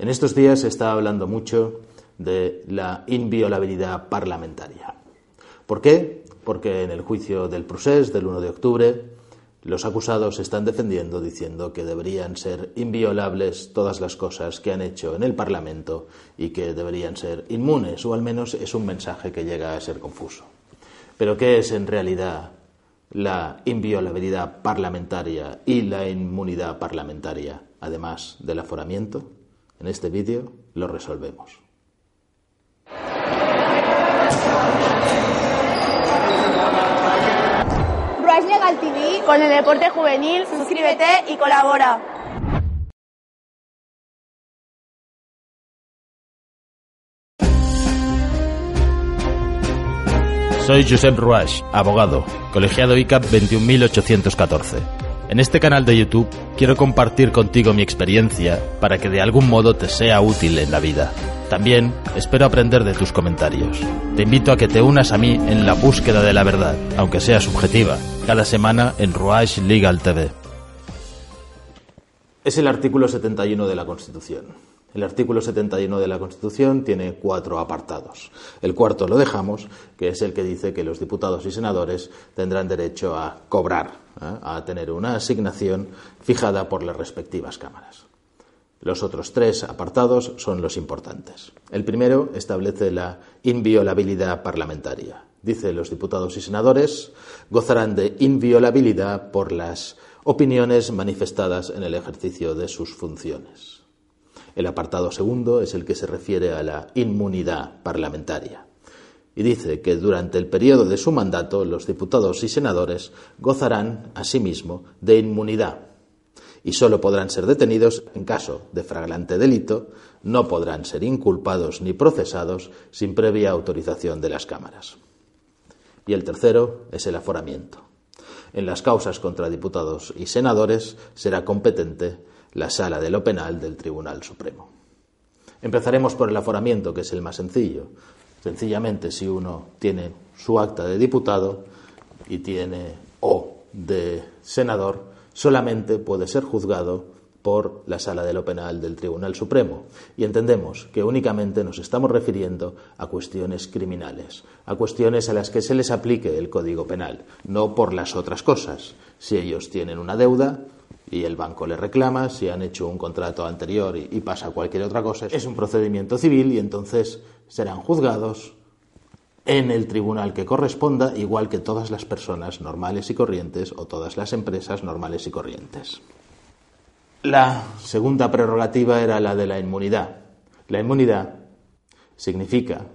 En estos días se está hablando mucho de la inviolabilidad parlamentaria. ¿Por qué? Porque en el juicio del procés del 1 de octubre los acusados están defendiendo diciendo que deberían ser inviolables todas las cosas que han hecho en el Parlamento y que deberían ser inmunes, o al menos es un mensaje que llega a ser confuso. Pero ¿qué es en realidad la inviolabilidad parlamentaria y la inmunidad parlamentaria, además del aforamiento? En este vídeo lo resolvemos. Legal TV con el deporte juvenil, suscríbete y colabora. Soy Josep Ruach, abogado, colegiado ICAP 21814. En este canal de YouTube quiero compartir contigo mi experiencia para que de algún modo te sea útil en la vida. También espero aprender de tus comentarios. Te invito a que te unas a mí en la búsqueda de la verdad, aunque sea subjetiva, cada semana en Ruach Legal TV. Es el artículo 71 de la Constitución. El artículo 71 de la Constitución tiene cuatro apartados. El cuarto lo dejamos, que es el que dice que los diputados y senadores tendrán derecho a cobrar. A tener una asignación fijada por las respectivas cámaras. Los otros tres apartados son los importantes. El primero establece la inviolabilidad parlamentaria. Dice los diputados y senadores gozarán de inviolabilidad por las opiniones manifestadas en el ejercicio de sus funciones. El apartado segundo es el que se refiere a la inmunidad parlamentaria y dice que durante el periodo de su mandato los diputados y senadores gozarán asimismo de inmunidad y solo podrán ser detenidos en caso de flagrante delito, no podrán ser inculpados ni procesados sin previa autorización de las cámaras. Y el tercero es el aforamiento. En las causas contra diputados y senadores será competente la sala de lo penal del Tribunal Supremo. Empezaremos por el aforamiento, que es el más sencillo. Sencillamente, si uno tiene su acta de diputado y tiene o de senador, solamente puede ser juzgado por la Sala de lo Penal del Tribunal Supremo. Y entendemos que únicamente nos estamos refiriendo a cuestiones criminales, a cuestiones a las que se les aplique el Código Penal, no por las otras cosas. Si ellos tienen una deuda y el banco le reclama, si han hecho un contrato anterior y, pasa cualquier otra cosa, es un procedimiento civil y entonces serán juzgados en el tribunal que corresponda, igual que todas las personas normales y corrientes o todas las empresas normales y corrientes. La segunda prerrogativa era la de la inmunidad. La inmunidad significa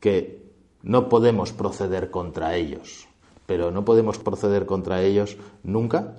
que no podemos proceder contra ellos, pero no podemos proceder contra ellos nunca.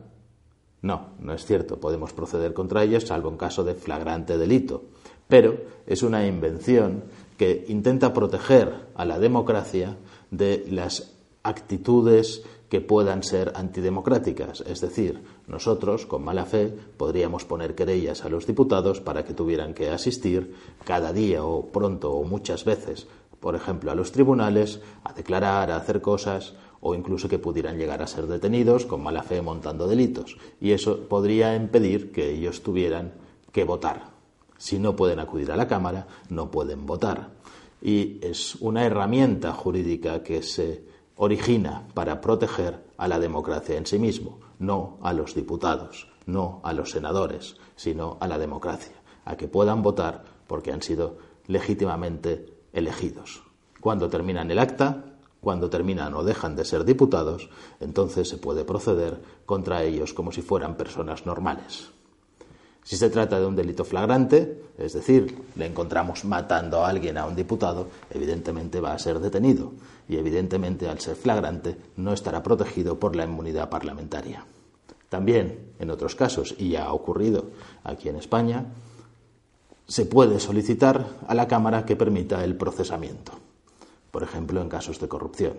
No, no es cierto, podemos proceder contra ellos salvo en caso de flagrante delito, pero es una invención que intenta proteger a la democracia de las actitudes que puedan ser antidemocráticas. Es decir, nosotros, con mala fe, podríamos poner querellas a los diputados para que tuvieran que asistir cada día o pronto o muchas veces, por ejemplo, a los tribunales, a declarar, a hacer cosas o incluso que pudieran llegar a ser detenidos con mala fe montando delitos. Y eso podría impedir que ellos tuvieran que votar. Si no pueden acudir a la Cámara, no pueden votar. Y es una herramienta jurídica que se origina para proteger a la democracia en sí mismo, no a los diputados, no a los senadores, sino a la democracia, a que puedan votar porque han sido legítimamente elegidos. Cuando terminan el acta, cuando terminan o dejan de ser diputados, entonces se puede proceder contra ellos como si fueran personas normales. Si se trata de un delito flagrante, es decir, le encontramos matando a alguien a un diputado, evidentemente va a ser detenido y evidentemente al ser flagrante no estará protegido por la inmunidad parlamentaria. También, en otros casos, y ya ha ocurrido aquí en España, se puede solicitar a la Cámara que permita el procesamiento, por ejemplo, en casos de corrupción.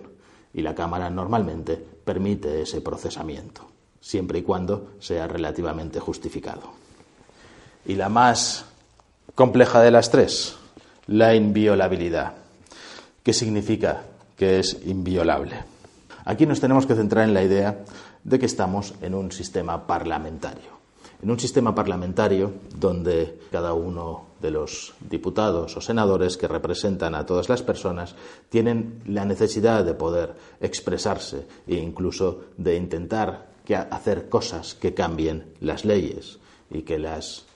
Y la Cámara normalmente permite ese procesamiento, siempre y cuando sea relativamente justificado. Y la más compleja de las tres, la inviolabilidad. ¿Qué significa que es inviolable? Aquí nos tenemos que centrar en la idea de que estamos en un sistema parlamentario. En un sistema parlamentario donde cada uno de los diputados o senadores que representan a todas las personas tienen la necesidad de poder expresarse e incluso de intentar hacer cosas que cambien las leyes y que las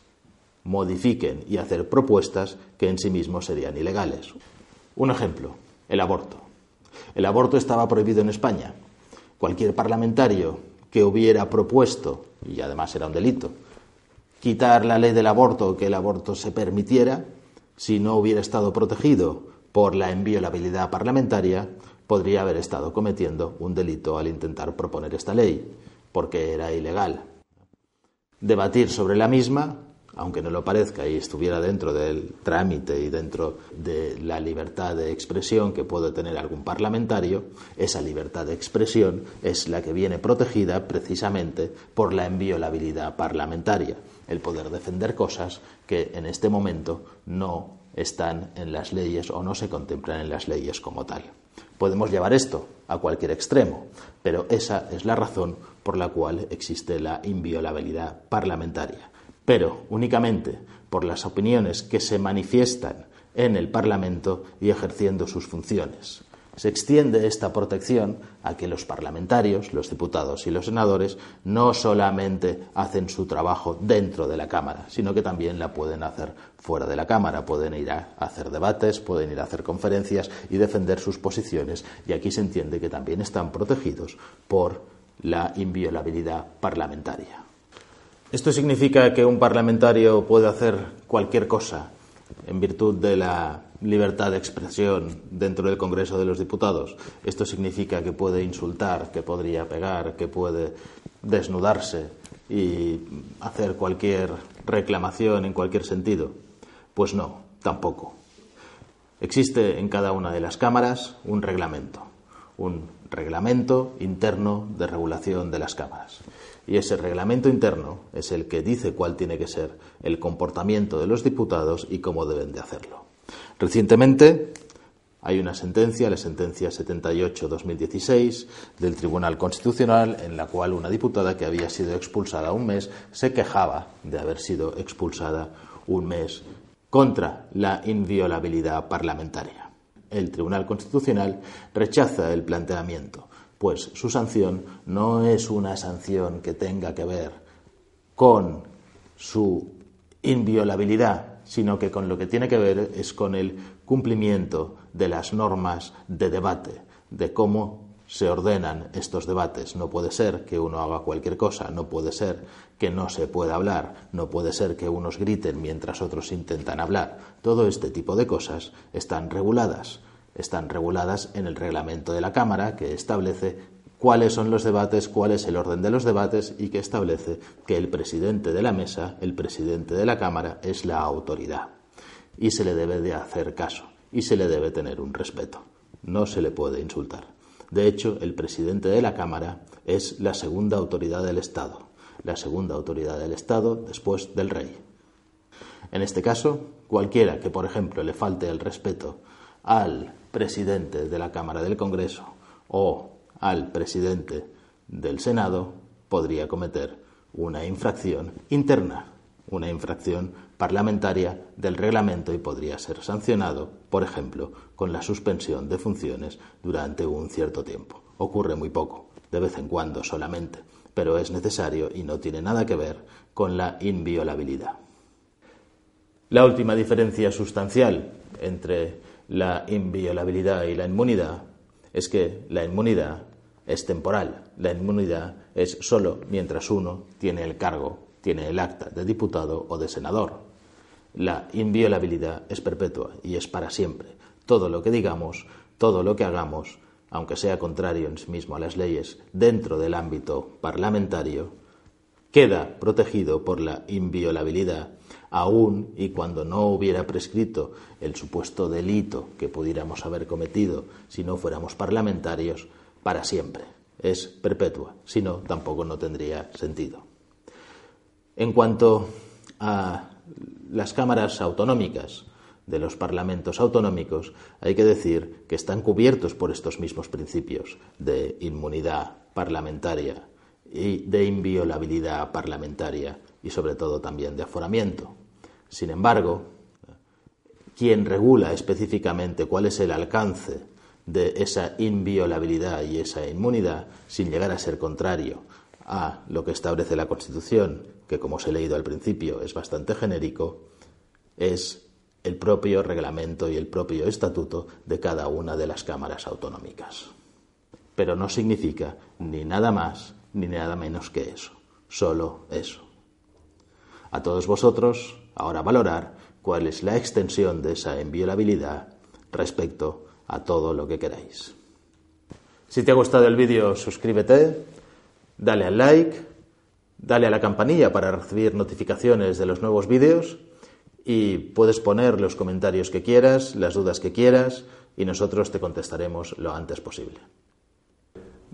modifiquen y hacer propuestas que en sí mismos serían ilegales. Un ejemplo, el aborto. El aborto estaba prohibido en España. Cualquier parlamentario que hubiera propuesto, y además era un delito, quitar la ley del aborto o que el aborto se permitiera, si no hubiera estado protegido por la inviolabilidad parlamentaria, podría haber estado cometiendo un delito al intentar proponer esta ley, porque era ilegal. Debatir sobre la misma aunque no lo parezca y estuviera dentro del trámite y dentro de la libertad de expresión que puede tener algún parlamentario, esa libertad de expresión es la que viene protegida precisamente por la inviolabilidad parlamentaria, el poder defender cosas que en este momento no están en las leyes o no se contemplan en las leyes como tal. Podemos llevar esto a cualquier extremo, pero esa es la razón por la cual existe la inviolabilidad parlamentaria pero únicamente por las opiniones que se manifiestan en el Parlamento y ejerciendo sus funciones. Se extiende esta protección a que los parlamentarios, los diputados y los senadores no solamente hacen su trabajo dentro de la Cámara, sino que también la pueden hacer fuera de la Cámara. Pueden ir a hacer debates, pueden ir a hacer conferencias y defender sus posiciones. Y aquí se entiende que también están protegidos por la inviolabilidad parlamentaria. ¿Esto significa que un parlamentario puede hacer cualquier cosa en virtud de la libertad de expresión dentro del Congreso de los Diputados? ¿Esto significa que puede insultar, que podría pegar, que puede desnudarse y hacer cualquier reclamación en cualquier sentido? Pues no, tampoco. Existe en cada una de las cámaras un reglamento, un reglamento interno de regulación de las cámaras. Y ese reglamento interno es el que dice cuál tiene que ser el comportamiento de los diputados y cómo deben de hacerlo. Recientemente hay una sentencia, la sentencia 78-2016 del Tribunal Constitucional, en la cual una diputada que había sido expulsada un mes se quejaba de haber sido expulsada un mes contra la inviolabilidad parlamentaria. El Tribunal Constitucional rechaza el planteamiento pues su sanción no es una sanción que tenga que ver con su inviolabilidad, sino que con lo que tiene que ver es con el cumplimiento de las normas de debate, de cómo se ordenan estos debates. No puede ser que uno haga cualquier cosa, no puede ser que no se pueda hablar, no puede ser que unos griten mientras otros intentan hablar. Todo este tipo de cosas están reguladas están reguladas en el reglamento de la Cámara, que establece cuáles son los debates, cuál es el orden de los debates y que establece que el presidente de la mesa, el presidente de la Cámara, es la autoridad y se le debe de hacer caso y se le debe tener un respeto. No se le puede insultar. De hecho, el presidente de la Cámara es la segunda autoridad del Estado, la segunda autoridad del Estado después del rey. En este caso, cualquiera que, por ejemplo, le falte el respeto al presidente de la Cámara del Congreso o al presidente del Senado podría cometer una infracción interna, una infracción parlamentaria del reglamento y podría ser sancionado, por ejemplo, con la suspensión de funciones durante un cierto tiempo. Ocurre muy poco, de vez en cuando solamente, pero es necesario y no tiene nada que ver con la inviolabilidad. La última diferencia sustancial entre la inviolabilidad y la inmunidad es que la inmunidad es temporal, la inmunidad es solo mientras uno tiene el cargo, tiene el acta de diputado o de senador. La inviolabilidad es perpetua y es para siempre. Todo lo que digamos, todo lo que hagamos, aunque sea contrario en sí mismo a las leyes dentro del ámbito parlamentario, queda protegido por la inviolabilidad aún y cuando no hubiera prescrito el supuesto delito que pudiéramos haber cometido si no fuéramos parlamentarios, para siempre. Es perpetua, si no, tampoco no tendría sentido. En cuanto a las cámaras autonómicas de los parlamentos autonómicos, hay que decir que están cubiertos por estos mismos principios de inmunidad parlamentaria y de inviolabilidad parlamentaria y sobre todo también de aforamiento. Sin embargo, quien regula específicamente cuál es el alcance de esa inviolabilidad y esa inmunidad, sin llegar a ser contrario a lo que establece la Constitución, que como os he leído al principio es bastante genérico, es el propio reglamento y el propio estatuto de cada una de las cámaras autonómicas. Pero no significa ni nada más ni nada menos que eso, solo eso. A todos vosotros, ahora valorar cuál es la extensión de esa inviolabilidad respecto a todo lo que queráis. Si te ha gustado el vídeo, suscríbete, dale al like, dale a la campanilla para recibir notificaciones de los nuevos vídeos y puedes poner los comentarios que quieras, las dudas que quieras y nosotros te contestaremos lo antes posible.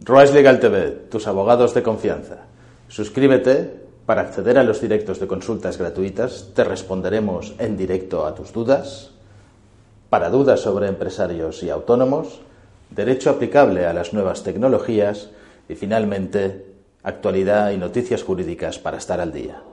Royce Legal TV, tus abogados de confianza. Suscríbete para acceder a los directos de consultas gratuitas. Te responderemos en directo a tus dudas. Para dudas sobre empresarios y autónomos, derecho aplicable a las nuevas tecnologías y finalmente actualidad y noticias jurídicas para estar al día.